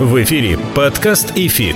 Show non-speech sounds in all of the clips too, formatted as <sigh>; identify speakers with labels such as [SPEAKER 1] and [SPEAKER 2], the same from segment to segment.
[SPEAKER 1] В эфире подкаст «Эфит».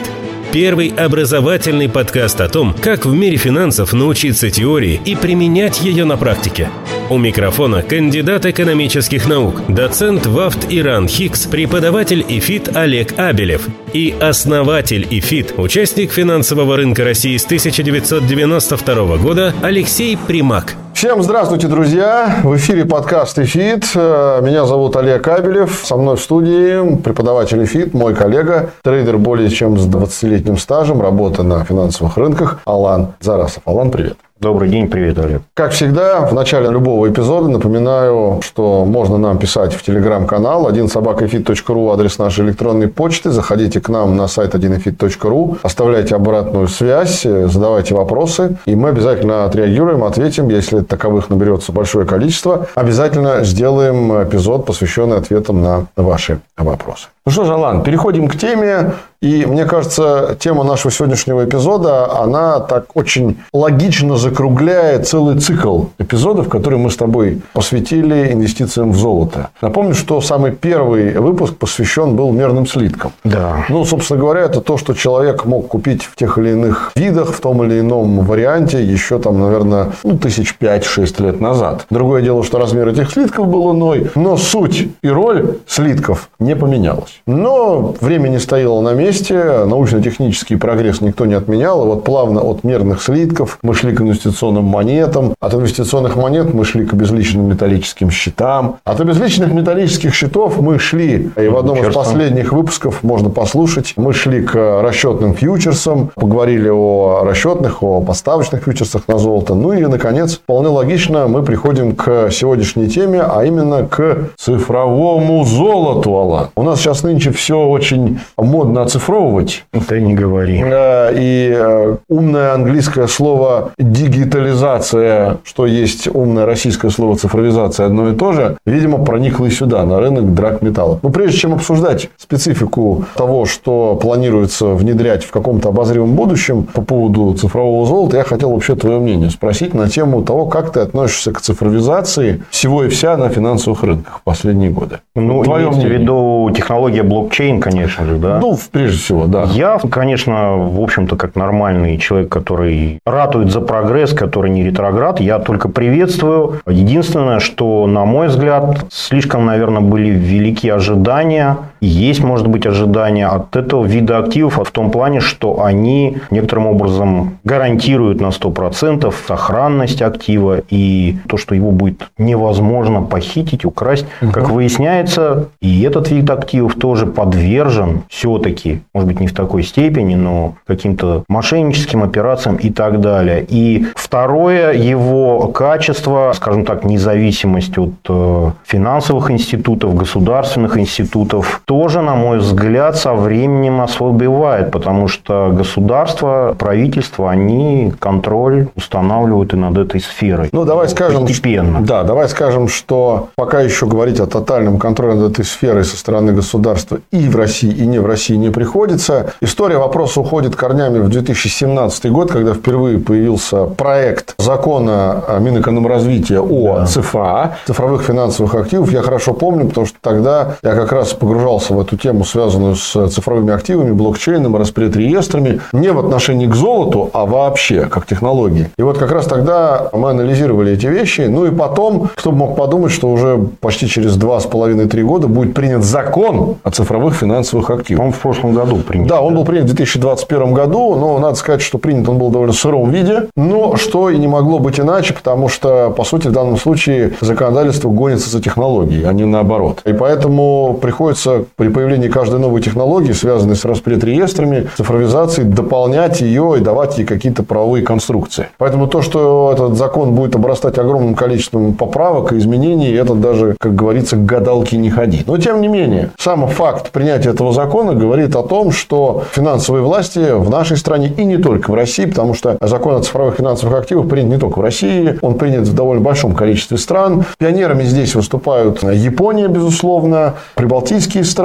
[SPEAKER 1] Первый образовательный подкаст о том, как в мире финансов научиться теории и применять ее на практике. У микрофона кандидат экономических наук, доцент ВАВТ и РАНХиГС, преподаватель ИФИТ Олег Абелев и основатель ИФИТ, участник финансового рынка России с 1992 года Алексей Примак.
[SPEAKER 2] Всем здравствуйте, друзья! В эфире подкаст «Эфит». Меня зовут Олег Абелев. Со мной в студии преподаватель «Эфит», мой коллега, трейдер более чем с 20-летним стажем, работа на финансовых рынках Алан Зарасов. Алан, привет!
[SPEAKER 3] Добрый день, привет, Олег.
[SPEAKER 2] Как всегда, в начале любого эпизода напоминаю, что можно нам писать в телеграм-канал 1собакафит.ру, адрес нашей электронной почты. Заходите к нам на сайт 1фит.ру, оставляйте обратную связь, задавайте вопросы, и мы обязательно отреагируем, ответим, если таковых наберется большое количество. Обязательно сделаем эпизод, посвященный ответам на ваши вопросы. Ну что же, Алан, переходим к теме. И мне кажется, тема нашего сегодняшнего эпизода, она так очень логично закругляет целый цикл эпизодов, которые мы с тобой посвятили инвестициям в золото. Напомню, что самый первый выпуск посвящен был мерным слиткам.
[SPEAKER 3] Да.
[SPEAKER 2] Ну, собственно говоря, это то, что человек мог купить в тех или иных видах, в том или ином варианте еще там, наверное, ну, тысяч пять-шесть лет назад. Другое дело, что размер этих слитков был иной, но суть и роль слитков не поменялась. Но время не стояло на месте месте. Научно-технический прогресс никто не отменял. И вот плавно от мерных слитков мы шли к инвестиционным монетам. От инвестиционных монет мы шли к безличным металлическим счетам. От обезличенных металлических счетов мы шли, и в одном из последних выпусков можно послушать, мы шли к расчетным фьючерсам, поговорили о расчетных, о поставочных фьючерсах на золото. Ну и, наконец, вполне логично мы приходим к сегодняшней теме, а именно к цифровому золоту, Алла. У нас сейчас нынче все очень модно оцифровывать.
[SPEAKER 3] Это не говори.
[SPEAKER 2] И э, умное английское слово дигитализация, что есть умное российское слово цифровизация, одно и то же, видимо, проникло и сюда, на рынок драгметаллов. Но прежде чем обсуждать специфику того, что планируется внедрять в каком-то обозримом будущем по поводу цифрового золота, я хотел вообще твое мнение спросить на тему того, как ты относишься к цифровизации всего и вся на финансовых рынках в последние годы.
[SPEAKER 3] Ну, твое в виду технология блокчейн, конечно же, да?
[SPEAKER 2] Ну, прежде всего, да.
[SPEAKER 3] Я, конечно, в общем-то, как нормальный человек, который ратует за прогресс, который не ретроград, я только приветствую. Единственное, что, на мой взгляд, слишком, наверное, были велики ожидания, есть, может быть, ожидания от этого вида активов в том плане, что они некоторым образом гарантируют на 100% сохранность актива и то, что его будет невозможно похитить, украсть. Угу. Как выясняется, и этот вид активов тоже подвержен все-таки может быть, не в такой степени, но каким-то мошенническим операциям и так далее. И второе, его качество, скажем так, независимость от э, финансовых институтов, государственных институтов, тоже, на мой взгляд, со временем ослабевает, потому что государство, правительство, они контроль устанавливают и над этой сферой.
[SPEAKER 2] Ну, давай скажем,
[SPEAKER 3] постепенно.
[SPEAKER 2] Да, давай скажем, что пока еще говорить о тотальном контроле над этой сферой со стороны государства и в России, и не в России не приходится. История вопроса уходит корнями в 2017 год, когда впервые появился проект закона Минэкономразвития о да. ЦФА, цифровых финансовых активов. Я хорошо помню, потому что тогда я как раз погружался в эту тему, связанную с цифровыми активами, блокчейном, распредреестрами, не в отношении к золоту, а вообще как технологии. И вот как раз тогда мы анализировали эти вещи. Ну и потом, кто бы мог подумать, что уже почти через два с половиной-три года будет принят закон о цифровых финансовых активах.
[SPEAKER 3] Он в прошлом году
[SPEAKER 2] году принят. Да, он был принят в 2021 году, но надо сказать, что принят он был в довольно сыром виде, но что и не могло быть иначе, потому что, по сути, в данном случае законодательство гонится за технологией, а не наоборот. И поэтому приходится при появлении каждой новой технологии, связанной с распредреестрами, цифровизацией, дополнять ее и давать ей какие-то правовые конструкции. Поэтому то, что этот закон будет обрастать огромным количеством поправок и изменений, это даже, как говорится, к гадалке не ходи. Но, тем не менее, сам факт принятия этого закона говорит о том, что финансовые власти в нашей стране и не только в России, потому что закон о цифровых финансовых активах принят не только в России, он принят в довольно большом количестве стран. Пионерами здесь выступают Япония, безусловно, прибалтийские страны,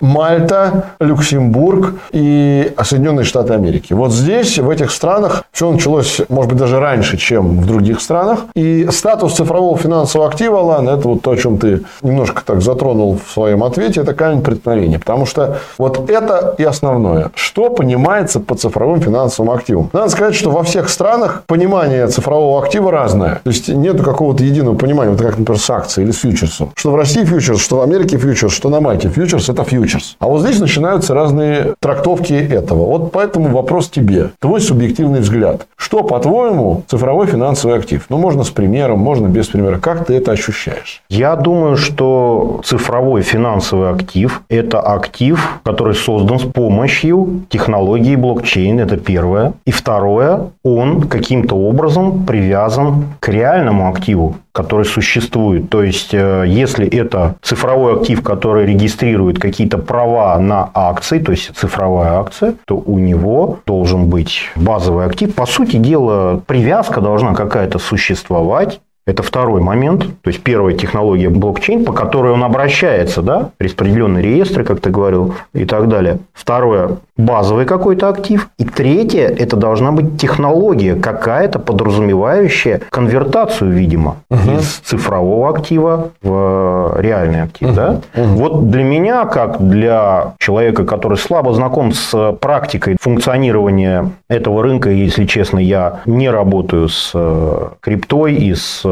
[SPEAKER 2] Мальта, Люксембург и Соединенные Штаты Америки. Вот здесь, в этих странах, все началось, может быть, даже раньше, чем в других странах. И статус цифрового финансового актива, Алан, это вот то, о чем ты немножко так затронул в своем ответе, это камень преткновения. Потому что вот это и основное. Что понимается под цифровым финансовым активом? Надо сказать, что во всех странах понимание цифрового актива разное. То есть, нет какого-то единого понимания, вот как, например, с акцией или с фьючерсом. Что в России фьючерс, что в Америке фьючерс, что на Мальте фьючерс – это фьючерс. А вот здесь начинаются разные трактовки этого. Вот поэтому вопрос тебе. Твой субъективный взгляд. Что, по-твоему, цифровой финансовый актив? Ну, можно с примером, можно без примера. Как ты это ощущаешь?
[SPEAKER 3] Я думаю, что цифровой финансовый актив – это актив, который создан с помощью технологии блокчейн. Это первое. И второе, он каким-то образом привязан к реальному активу который существует. То есть, э, если это цифровой актив, который регистрирует какие-то права на акции, то есть цифровая акция, то у него должен быть базовый актив. По сути дела, привязка должна какая-то существовать это второй момент. То есть, первая технология блокчейн, по которой он обращается, да, распределенные реестры, как ты говорил, и так далее. Второе, базовый какой-то актив. И третье, это должна быть технология какая-то, подразумевающая конвертацию, видимо, угу. из цифрового актива в реальный актив. Угу. Да? Угу. Вот для меня, как для человека, который слабо знаком с практикой функционирования этого рынка, если честно, я не работаю с э, криптой и с Э,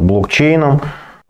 [SPEAKER 3] блокчейном,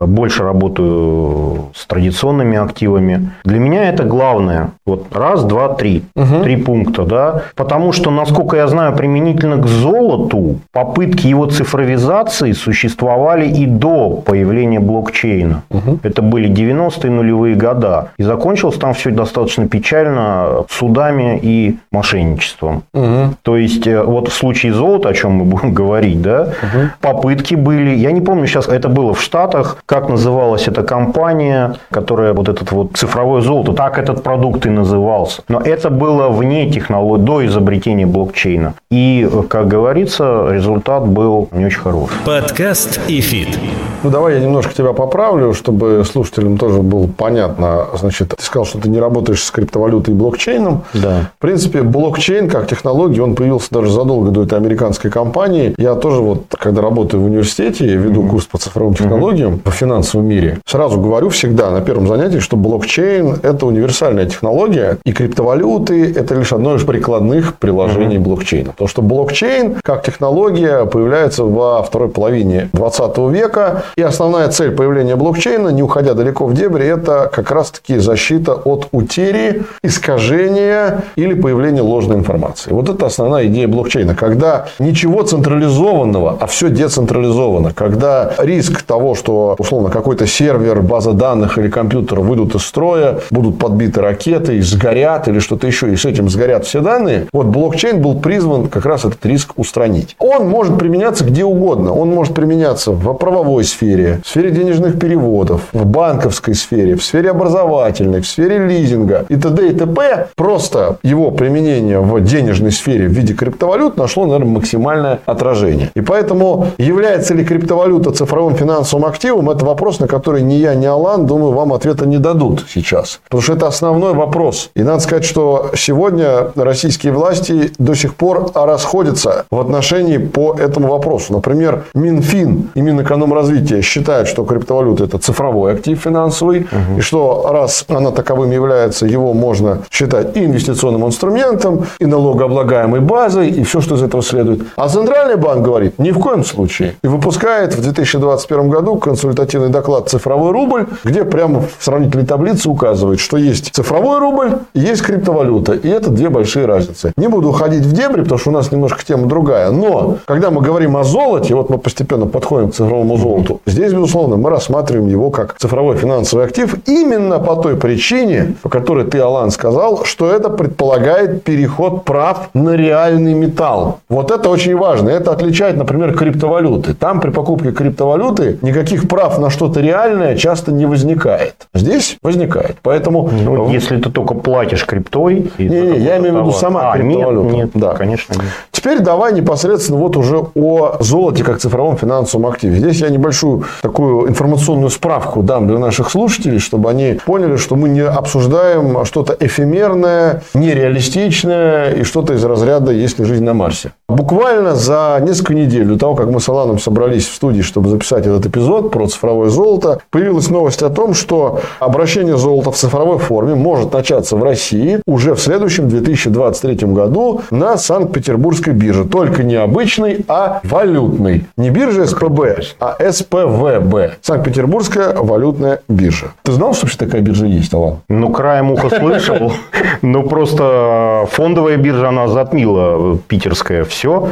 [SPEAKER 3] больше работаю с традиционными активами. Для меня это главное. Вот раз, два, три. Угу. Три пункта, да. Потому что, насколько я знаю, применительно к золоту, попытки его цифровизации существовали и до появления блокчейна. Угу. Это были 90-е нулевые года. И закончилось там все достаточно печально судами и мошенничеством. Угу. То есть, э, вот в случае золота, о чем мы будем <laughs> говорить, да, угу. попытки были, я не помню сейчас, это было в Штатах, как называлась эта компания, которая вот этот вот цифровое золото, так этот продукт и назывался. Но это было вне технологии, до изобретения блокчейна. И, как говорится, результат был не очень хороший.
[SPEAKER 1] Подкаст и фит.
[SPEAKER 2] Ну, давай я немножко тебя поправлю, чтобы слушателям тоже было понятно. Значит, ты сказал, что ты не работаешь с криптовалютой и блокчейном.
[SPEAKER 3] Да.
[SPEAKER 2] В принципе, блокчейн как технология, он появился даже задолго до этой американской компании. Я тоже вот, когда работаю в университете, веду mm-hmm. курс по цифровым технологиям, mm-hmm финансовом мире. Сразу говорю всегда на первом занятии, что блокчейн – это универсальная технология, и криптовалюты – это лишь одно из прикладных приложений mm-hmm. блокчейна. Потому что блокчейн, как технология, появляется во второй половине 20 века, и основная цель появления блокчейна, не уходя далеко в дебри, это как раз-таки защита от утери, искажения или появления ложной информации. Вот это основная идея блокчейна. Когда ничего централизованного, а все децентрализовано. Когда риск того, что условно, какой-то сервер, база данных или компьютер выйдут из строя, будут подбиты ракеты, сгорят или что-то еще, и с этим сгорят все данные. Вот блокчейн был призван как раз этот риск устранить. Он может применяться где угодно. Он может применяться в правовой сфере, в сфере денежных переводов, в банковской сфере, в сфере образовательной, в сфере лизинга и т.д. и т.п. Просто его применение в денежной сфере в виде криптовалют нашло, наверное, максимальное отражение. И поэтому является ли криптовалюта цифровым финансовым активом, вопрос, на который ни я, ни Алан, думаю, вам ответа не дадут сейчас. Потому что это основной вопрос. И надо сказать, что сегодня российские власти до сих пор расходятся в отношении по этому вопросу. Например, Минфин и Минэкономразвитие считают, что криптовалюта это цифровой актив финансовый, угу. и что раз она таковым является, его можно считать и инвестиционным инструментом, и налогооблагаемой базой, и все, что из этого следует. А Центральный банк говорит, ни в коем случае. И выпускает в 2021 году консультативный консультативный доклад «Цифровой рубль», где прямо в сравнительной таблице указывает, что есть цифровой рубль и есть криптовалюта. И это две большие разницы. Не буду уходить в дебри, потому что у нас немножко тема другая. Но, когда мы говорим о золоте, вот мы постепенно подходим к цифровому золоту, здесь, безусловно, мы рассматриваем его как цифровой финансовый актив именно по той причине, по которой ты, Алан, сказал, что это предполагает переход прав на реальный металл. Вот это очень важно. Это отличает, например, криптовалюты. Там при покупке криптовалюты никаких прав на что-то реальное часто не возникает. Здесь возникает. Поэтому...
[SPEAKER 3] Ну, если ты только платишь криптой...
[SPEAKER 2] Не, не, я имею в виду сама а, криптовалюта.
[SPEAKER 3] Нет, нет, да. конечно нет.
[SPEAKER 2] Теперь давай непосредственно вот уже о золоте как цифровом финансовом активе. Здесь я небольшую такую информационную справку дам для наших слушателей, чтобы они поняли, что мы не обсуждаем что-то эфемерное, нереалистичное и что-то из разряда «Есть ли жизнь на Марсе?». Буквально за несколько недель до того, как мы с Аланом собрались в студии, чтобы записать этот эпизод про цифровое золото, появилась новость о том, что обращение золота в цифровой форме может начаться в России уже в следующем 2023 году на Санкт-Петербургской бирже. Только не обычной, а валютной. Не биржа СПБ, а СПВБ. Санкт-Петербургская валютная биржа. Ты знал, что вообще такая биржа есть, Алан?
[SPEAKER 3] Ну, краем уха слышал. <laughs> Ну, просто фондовая биржа, она затмила питерская все.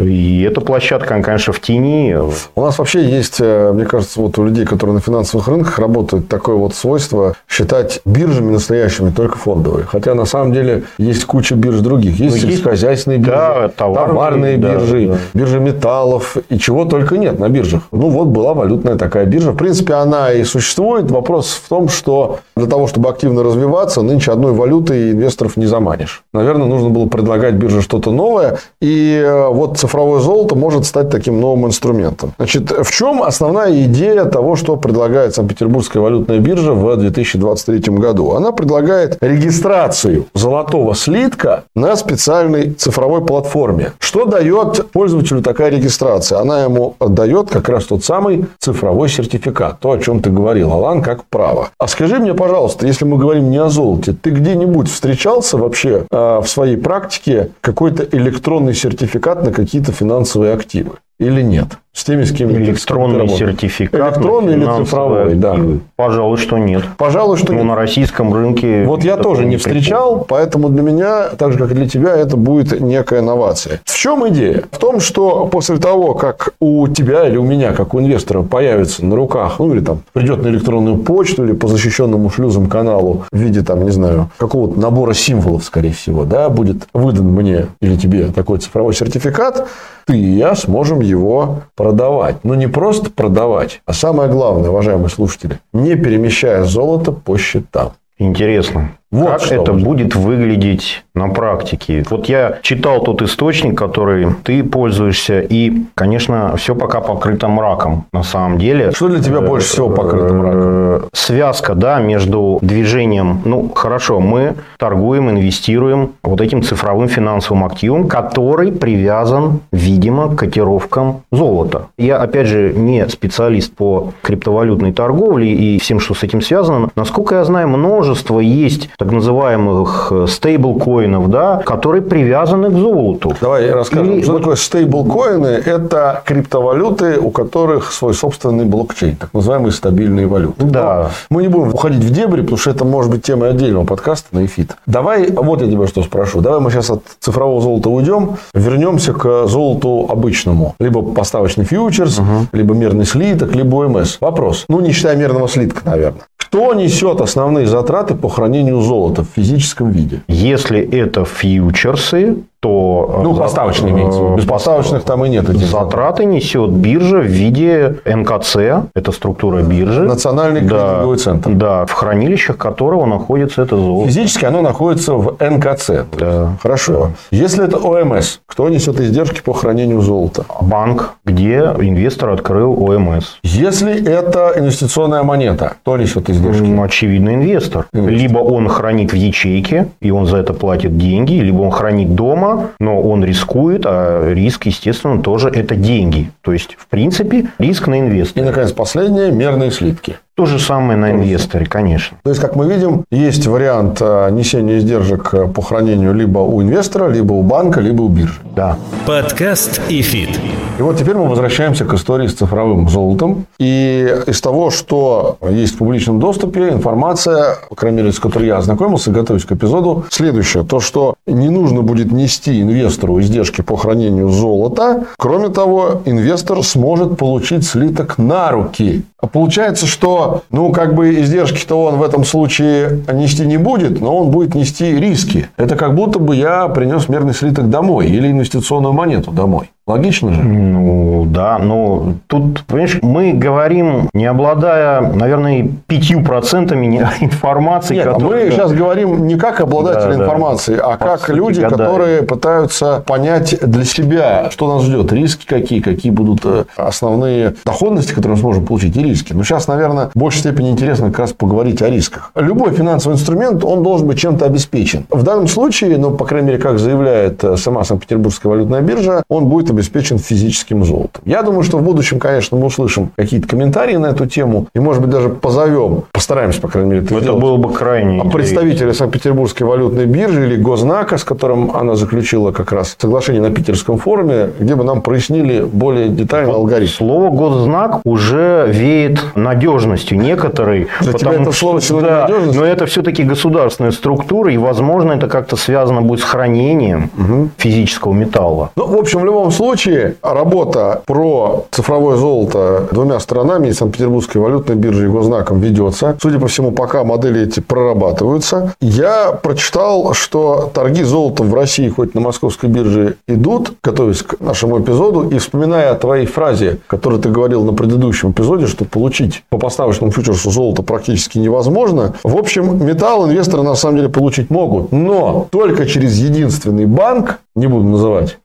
[SPEAKER 3] И эта площадка, конечно, в тени.
[SPEAKER 2] У нас вообще есть, э, мне кажется, вот у людей, которые на финансовых рынках работают, такое вот свойство считать биржами настоящими только фондовые. Хотя на самом деле есть куча бирж других. Есть ну, сельскохозяйственные биржи, да, товарные, товарные биржи, да. биржи металлов и чего только нет на биржах. Ну вот была валютная такая биржа. В принципе, она и существует. Вопрос в том, что для того, чтобы активно развиваться, нынче одной валютой инвесторов не заманишь. Наверное, нужно было предлагать бирже что-то новое. И э, вот цифровое золото может стать таким новым инструментом. Значит, в чем основная идея того, что предлагает Санкт-Петербургская валютная биржа в 2023 году? Она предлагает регистрацию золотого слитка на специальной цифровой платформе. Что дает пользователю такая регистрация? Она ему дает как раз тот самый цифровой сертификат. То, о чем ты говорил, Алан, как право. А скажи мне, пожалуйста, если мы говорим не о золоте, ты где-нибудь встречался вообще э, в своей практике какой-то электронный сертификат на какие-то финансовые активы? Или нет?
[SPEAKER 3] С теми, с кем Электронный сертификат.
[SPEAKER 2] Электронный или цифровой, да.
[SPEAKER 3] Пожалуй, что нет.
[SPEAKER 2] Пожалуй, что
[SPEAKER 3] ну,
[SPEAKER 2] нет.
[SPEAKER 3] на российском рынке.
[SPEAKER 2] Вот я тоже не встречал, прикол. поэтому для меня, так же как и для тебя, это будет некая новация. В чем идея? В том, что после того, как у тебя или у меня, как у инвестора, появится на руках, ну или там придет на электронную почту или по защищенному шлюзам каналу в виде там, не знаю, какого-то набора символов, скорее всего, да, будет выдан мне или тебе такой цифровой сертификат, ты и я сможем его продавать. Но не просто продавать, а самое главное, уважаемые слушатели, не перемещая золото по счетам.
[SPEAKER 3] Интересно. Вот как это уже. будет выглядеть на практике. Вот я читал тот источник, который ты пользуешься, и, конечно, все пока покрыто мраком на самом деле.
[SPEAKER 2] Что для тебя больше всего покрыто мраком? Э,
[SPEAKER 3] связка, да, между движением. Ну, хорошо, мы торгуем, инвестируем вот этим цифровым финансовым активом, который привязан, видимо, к котировкам золота. Я, опять же, не специалист по криптовалютной торговле и всем, что с этим связано. Насколько я знаю, множество есть так называемых э, стейблкоинов, да, которые привязаны к золоту.
[SPEAKER 2] Давай расскажем, и что вот... такое стейблкоины. Это криптовалюты, у которых свой собственный блокчейн, так называемые стабильные валюты.
[SPEAKER 3] Да.
[SPEAKER 2] Но мы не будем уходить в дебри, потому что это может быть тема отдельного подкаста на эфит. Давай, вот я тебя что спрошу. Давай мы сейчас от цифрового золота уйдем, вернемся к золоту обычному. Либо поставочный фьючерс, угу. либо мерный слиток, либо ОМС. Вопрос. Ну, не считая мерного слитка, наверное. Кто несет основные затраты по хранению золота в физическом виде?
[SPEAKER 3] Если это фьючерсы, то...
[SPEAKER 2] Э, ну, поставочные имеется. Э, Без поставочных там и нет.
[SPEAKER 3] Этих затраты несет биржа в виде НКЦ, это структура биржи.
[SPEAKER 2] Национальный клининговый да, центр.
[SPEAKER 3] Да, в хранилищах которого находится это золото.
[SPEAKER 2] Физически оно находится в НКЦ.
[SPEAKER 3] Да.
[SPEAKER 2] Хорошо. Да. Если это ОМС, кто несет издержки по хранению золота?
[SPEAKER 3] Банк, где инвестор открыл ОМС.
[SPEAKER 2] Если это инвестиционная монета, кто несет издержки?
[SPEAKER 3] Очевидно, инвестор. инвестор. Либо он хранит в ячейке, и он за это платит деньги, либо он хранит дома, но он рискует, а риск, естественно, тоже это деньги. То есть, в принципе, риск на инвестора.
[SPEAKER 2] И, наконец, последнее – мерные слитки.
[SPEAKER 3] То же самое на инвесторе, конечно.
[SPEAKER 2] То есть, как мы видим, есть вариант а, несения издержек э, по хранению либо у инвестора, либо у банка, либо у биржи.
[SPEAKER 3] Да.
[SPEAKER 1] Подкаст «Эфит».
[SPEAKER 2] И вот теперь мы возвращаемся к истории с цифровым золотом. И из того, что есть в публичном доступе, информация, по крайней мере, с которой я ознакомился, готовясь к эпизоду, следующее. То, что не нужно будет нести инвестору издержки по хранению золота. Кроме того, инвестор сможет получить слиток на руки. А получается, что, ну, как бы издержки-то он в этом случае нести не будет, но он будет нести риски. Это как будто бы я принес мерный слиток домой или инвестиционную монету домой. Логично же?
[SPEAKER 3] Ну, да. Но тут, понимаешь, мы говорим, не обладая, наверное, пятью процентами <laughs> информации.
[SPEAKER 2] Нет,
[SPEAKER 3] которая...
[SPEAKER 2] мы сейчас говорим не как обладатели
[SPEAKER 3] Да, да.
[SPEAKER 2] информации, а
[SPEAKER 3] По
[SPEAKER 2] как
[SPEAKER 3] сути,
[SPEAKER 2] люди,
[SPEAKER 3] гадают.
[SPEAKER 2] которые пытаются понять для себя, что нас ждет, риски какие, какие будут э, основные доходности, которые мы сможем получить, и риски. Но сейчас, наверное, в большей степени интересно как раз поговорить о рисках. Любой финансовый инструмент, он должен быть чем-то обеспечен. В данном случае, ну, по крайней мере, как заявляет э, сама Санкт-Петербургская валютная биржа, он будет обеспечен физическим золотом. Я думаю, что в будущем, конечно, мы услышим какие-то комментарии на эту тему, и, может быть, даже позовем, постараемся, по крайней мере, это,
[SPEAKER 3] Это было бы крайне
[SPEAKER 2] А представителя Санкт-Петербургской валютной биржи или Гознака, с которым она заключила как раз соглашение на Питерском форуме, где бы нам прояснили более детально алгоритм.
[SPEAKER 3] Слово госзнак уже веет надежностью некоторой.
[SPEAKER 2] Для тебя это слово сегодня
[SPEAKER 3] да,
[SPEAKER 2] надежность?
[SPEAKER 3] Но это все-таки государственная структура, и, возможно, это как-то связано будет с хранением физического металла.
[SPEAKER 2] Ну, в общем, в любом случае, работа про цифровое золото двумя сторонами, Санкт-Петербургской валютной биржей и Гознаком ведется. Судя по всему, пока модели эти прорабатываются. Я прочитал, что торги золотом в России, хоть на московской бирже, идут, готовясь к нашему эпизоду, и вспоминая о твоей фразе, которую ты говорил на предыдущем эпизоде, что получить по поставочному фьючерсу золото практически невозможно. В общем, металл инвесторы на самом деле получить могут, но только через единственный банк, не буду называть,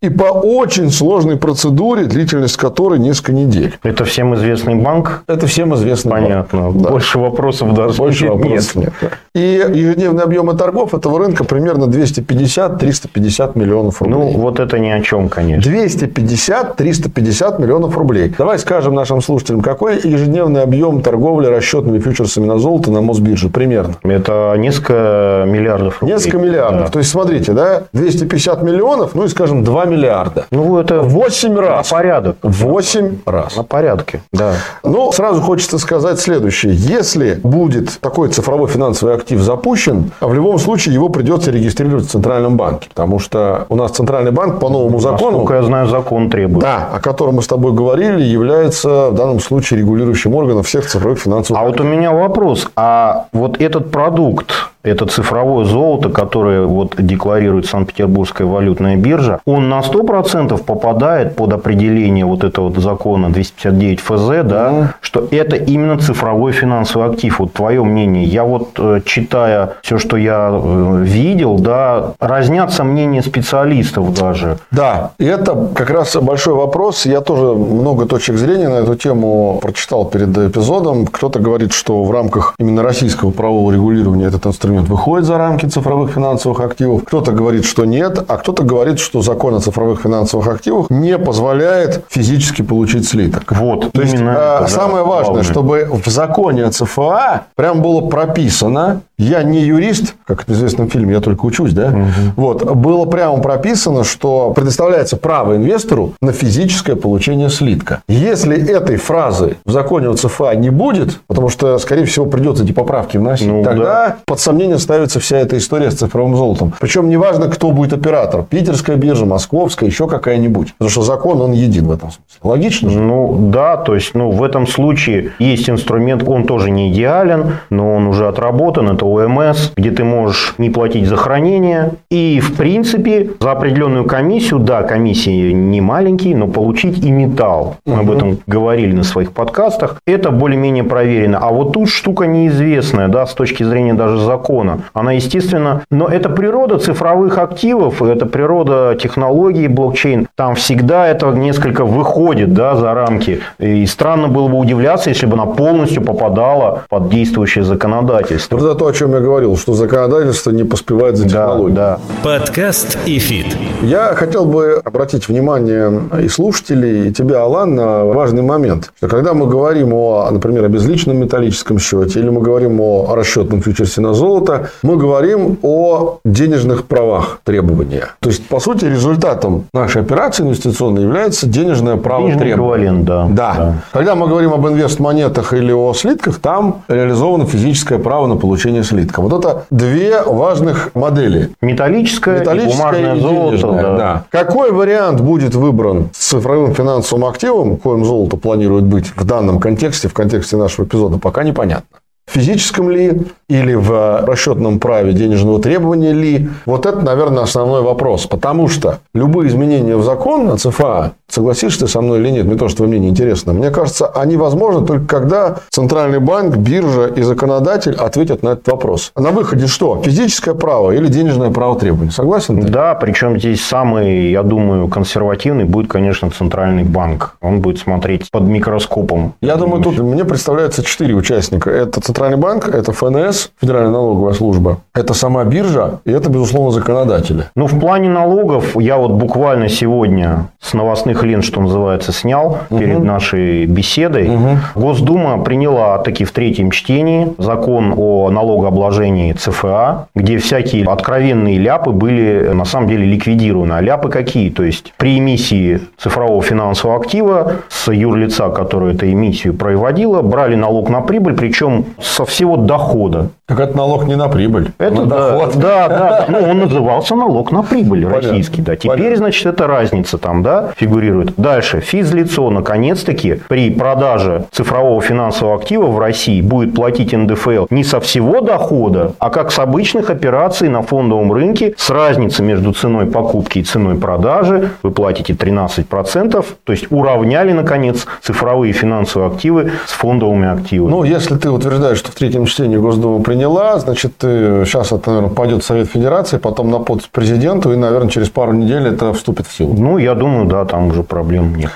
[SPEAKER 2] и по очень сложной процедуре, длительность которой несколько недель.
[SPEAKER 3] Это всем известный банк?
[SPEAKER 2] Это всем известно.
[SPEAKER 3] Понятно.
[SPEAKER 2] Да.
[SPEAKER 3] Больше вопросов даже
[SPEAKER 2] Больше
[SPEAKER 3] нет.
[SPEAKER 2] вопросов нет. И ежедневные объемы торгов этого рынка примерно 250-350 миллионов рублей.
[SPEAKER 3] Ну, вот это ни о чем, конечно.
[SPEAKER 2] 250-350 миллионов рублей. Давай скажем нашим слушателям, какой ежедневный объем торговли расчетными фьючерсами на золото на Мосбирже примерно?
[SPEAKER 3] Это несколько миллиардов рублей.
[SPEAKER 2] Несколько миллиардов.
[SPEAKER 3] Да.
[SPEAKER 2] То есть, смотрите, да, 250 миллионов, ну и, скажем, 2 миллиарда.
[SPEAKER 3] Ну, это
[SPEAKER 2] 8
[SPEAKER 3] на
[SPEAKER 2] раз.
[SPEAKER 3] порядок.
[SPEAKER 2] 8 раз.
[SPEAKER 3] На порядке, да.
[SPEAKER 2] Ну, сразу хочется сказать следующее. Если будет такой цифровой финансовый актив запущен, в любом случае его придется регистрировать в Центральном банке. Потому что у нас Центральный банк по новому закону,
[SPEAKER 3] Насколько я знаю, закон требует.
[SPEAKER 2] да, о котором мы с тобой говорили, является в данном случае регулирующим органом всех цифровых финансовых
[SPEAKER 3] А вот у меня вопрос. А вот этот продукт, это цифровое золото, которое вот декларирует Санкт-Петербургская валютная биржа, он на 100% попадает под определение вот этого закона 259 ФЗ, да, что это именно цифровой финансовый актив. Вот твое мнение. Я вот, э, читая все, что я э, видел, да, разнятся мнения специалистов даже.
[SPEAKER 2] Да, и это как раз большой вопрос. Я тоже много точек зрения на эту тему прочитал перед эпизодом. Кто-то говорит, что в рамках именно российского правового регулирования этот инструмент выходит за рамки цифровых финансовых активов. Кто-то говорит, что нет, а кто-то говорит, что закон о цифровых финансовых активах не позволяет физически получить слиток.
[SPEAKER 3] Вот,
[SPEAKER 2] То есть,
[SPEAKER 3] именно
[SPEAKER 2] э,
[SPEAKER 3] это, да,
[SPEAKER 2] самое важное,
[SPEAKER 3] главное.
[SPEAKER 2] чтобы в законе о ЦФА прям было прописано, я не юрист, как в известном фильме, я только учусь, да? Вот, было прямо прописано, что предоставляется право инвестору на физическое получение слитка. Если этой фразы в законе о ЦФА не будет, потому что, скорее всего, придется эти поправки вносить,
[SPEAKER 3] Ну,
[SPEAKER 2] тогда под сомнение ставится вся эта история с цифровым золотом. Причем неважно, кто будет оператор. Питерская биржа, московская, еще какая-нибудь. Потому что закон, он един в этом смысле. Логично же?
[SPEAKER 3] Ну да, то есть ну, в этом случае есть инструмент, он тоже не идеален, но он уже отработан, это ОМС, где ты можешь не платить за хранение. И в принципе за определенную комиссию, да, комиссии не маленькие, но получить и металл. Мы об этом говорили на своих подкастах. Это более-менее проверено. А вот тут штука неизвестная, да, с точки зрения даже закона. Она, естественно, но это природа цифровых активов, это природа технологий блокчейн. Там всегда это несколько выходит да, за рамки. И странно было бы удивляться, если бы она полностью попадала под действующее законодательство.
[SPEAKER 2] Вот это то, чем я говорил, что законодательство не поспевает за
[SPEAKER 3] Да,
[SPEAKER 2] технологией.
[SPEAKER 3] да.
[SPEAKER 1] Подкаст «Эфит».
[SPEAKER 2] Я хотел бы обратить внимание и слушателей, и тебя, Алан, на важный момент. Что когда мы говорим о, например, о безличном металлическом счете, или мы говорим о расчетном фьючерсе на золото, мы говорим о денежных правах требования. То есть, по сути, результатом нашей операции инвестиционной является денежное право
[SPEAKER 3] Денежный
[SPEAKER 2] требования.
[SPEAKER 3] эквивалент, да.
[SPEAKER 2] Да. Когда мы говорим об инвестмонетах или о слитках, там реализовано физическое право на получение слитка. Вот это две важных модели.
[SPEAKER 3] Металлическое, и
[SPEAKER 2] Металлическое
[SPEAKER 3] бумажное
[SPEAKER 2] и
[SPEAKER 3] золото. да.
[SPEAKER 2] да. Какой вариант будет выбран с цифровым финансовым активом, коим золото планирует быть в данном контексте, в контексте нашего эпизода, пока непонятно. Физическом ли или в расчетном праве денежного требования ли? Вот это, наверное, основной вопрос. Потому что любые изменения в закон на ЦФА, согласишься ты со мной или нет, мне тоже твое мнение интересно, мне кажется, они возможны только когда Центральный банк, биржа и законодатель ответят на этот вопрос. На выходе что? Физическое право или денежное право требования? Согласен? Ты?
[SPEAKER 3] Да, причем здесь самый, я думаю, консервативный будет, конечно, Центральный банк. Он будет смотреть под микроскопом.
[SPEAKER 2] Я думаю, тут мне представляется четыре участника. Это Центральный банк, это ФНС, Федеральная налоговая служба, это сама биржа и это, безусловно, законодатели.
[SPEAKER 3] Ну, в плане налогов я вот буквально сегодня с новостных лент, что называется, снял угу. перед нашей беседой. Угу. Госдума приняла таки в третьем чтении закон о налогообложении ЦФА, где всякие откровенные ляпы были на самом деле ликвидированы. А ляпы какие? То есть при эмиссии цифрового финансового актива с юрлица, которое эту эмиссию проводило, брали налог на прибыль, причем со всего дохода.
[SPEAKER 2] Так это налог не на прибыль.
[SPEAKER 3] Это на да, доход. да, да. <laughs> Ну, он назывался налог на прибыль Понятно. российский. Да. Теперь, Понятно. значит, эта разница там, да, фигурирует. Дальше. Физлицо, наконец-таки, при продаже цифрового финансового актива в России будет платить НДФЛ не со всего дохода, а как с обычных операций на фондовом рынке с разницей между ценой покупки и ценой продажи. Вы платите 13%. То есть, уравняли, наконец, цифровые финансовые активы с фондовыми активами.
[SPEAKER 2] Ну, если ты утверждаешь, что в третьем чтении Госдума приняла, значит, сейчас это, наверное, пойдет в Совет Федерации, потом на подпись президенту, и, наверное, через пару недель это вступит в силу.
[SPEAKER 3] Ну, я думаю, да, там уже проблем нет.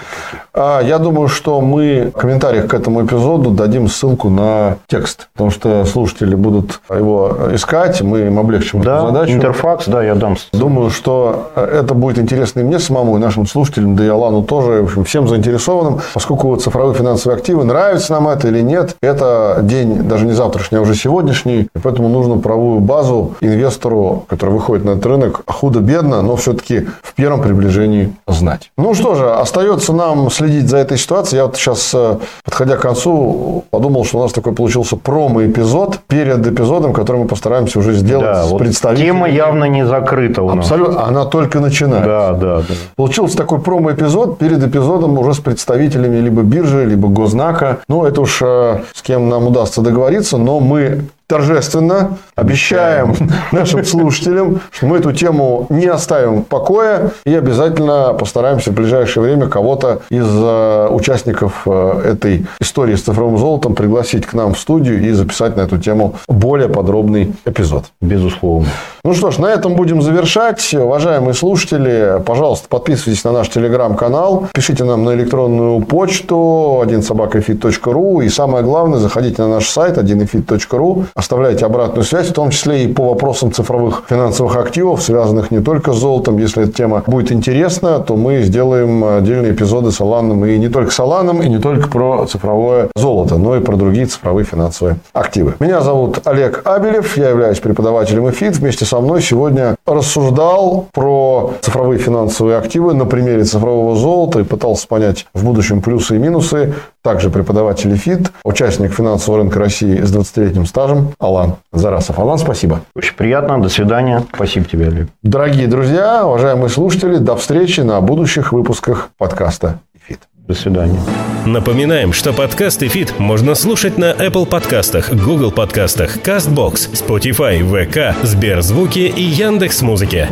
[SPEAKER 2] А, я думаю, что мы в комментариях к этому эпизоду дадим ссылку на текст, потому что слушатели будут его искать, мы им облегчим
[SPEAKER 3] да,
[SPEAKER 2] эту задачу.
[SPEAKER 3] Интерфакс, да, я дам.
[SPEAKER 2] Думаю, что это будет интересно и мне самому, и нашим слушателям, да и Алану тоже, в общем, всем заинтересованным, поскольку цифровые финансовые активы, нравится нам это или нет, это день даже не завтрашний, а уже сегодняшний, и поэтому нужно правовую базу инвестору, который выходит на этот рынок, худо-бедно, но все-таки в первом приближении знать. Ну что же, остается нам следить за этой ситуацией. Я вот сейчас, э, подходя к концу, подумал, что у нас такой получился промо-эпизод перед эпизодом, который мы постараемся уже сделать да, с вот представителями.
[SPEAKER 3] Тема явно не закрыта у нас.
[SPEAKER 2] Абсолютно. Она только начинается.
[SPEAKER 3] Да, да, да.
[SPEAKER 2] Получился такой промо-эпизод перед эпизодом уже с представителями либо биржи, либо гознака. Ну, это уж э, с кем нам удастся договориться, но мы торжественно обещаем нашим слушателям, что мы эту тему не оставим в покое и обязательно постараемся в ближайшее время кого-то из э, участников э, этой истории с цифровым золотом пригласить к нам в студию и записать на эту тему более подробный эпизод.
[SPEAKER 3] Безусловно.
[SPEAKER 2] Ну что ж, на этом будем завершать. Уважаемые слушатели, пожалуйста, подписывайтесь на наш телеграм-канал, пишите нам на электронную почту 1собакафит.ру и самое главное, заходите на наш сайт 1efit.ru, оставляйте обратную связь, в том числе и по вопросам цифровых финансовых активов, связанных не только с золотом. Если эта тема будет интересна, то мы сделаем отдельные эпизоды с Аланом и не только с Аланом, и не только про цифровое золото, но и про другие цифровые финансовые активы. Меня зовут Олег Абелев, я являюсь преподавателем ЭФИТ. Вместе со мной сегодня рассуждал про цифровые финансовые активы на примере цифрового золота и пытался понять в будущем плюсы и минусы. Также преподаватель ЭФИТ, участник финансового рынка России с 20-летним стажем Алан Зарасов. Алан, спасибо.
[SPEAKER 3] Очень приятно. До свидания. Спасибо тебе, Олег.
[SPEAKER 2] Дорогие друзья, уважаемые слушатели, до встречи на будущих выпусках подкаста ЭФИТ.
[SPEAKER 3] До свидания.
[SPEAKER 1] Напоминаем, что подкаст «Эфит» можно слушать на Apple подкастах, Google подкастах, CastBox, Spotify, VK, Сберзвуки и Яндекс.Музыке.